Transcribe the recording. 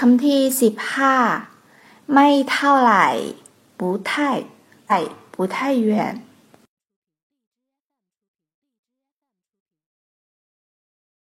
คำที่สิบห้าไม่เท่าไหร่不太ไ不太远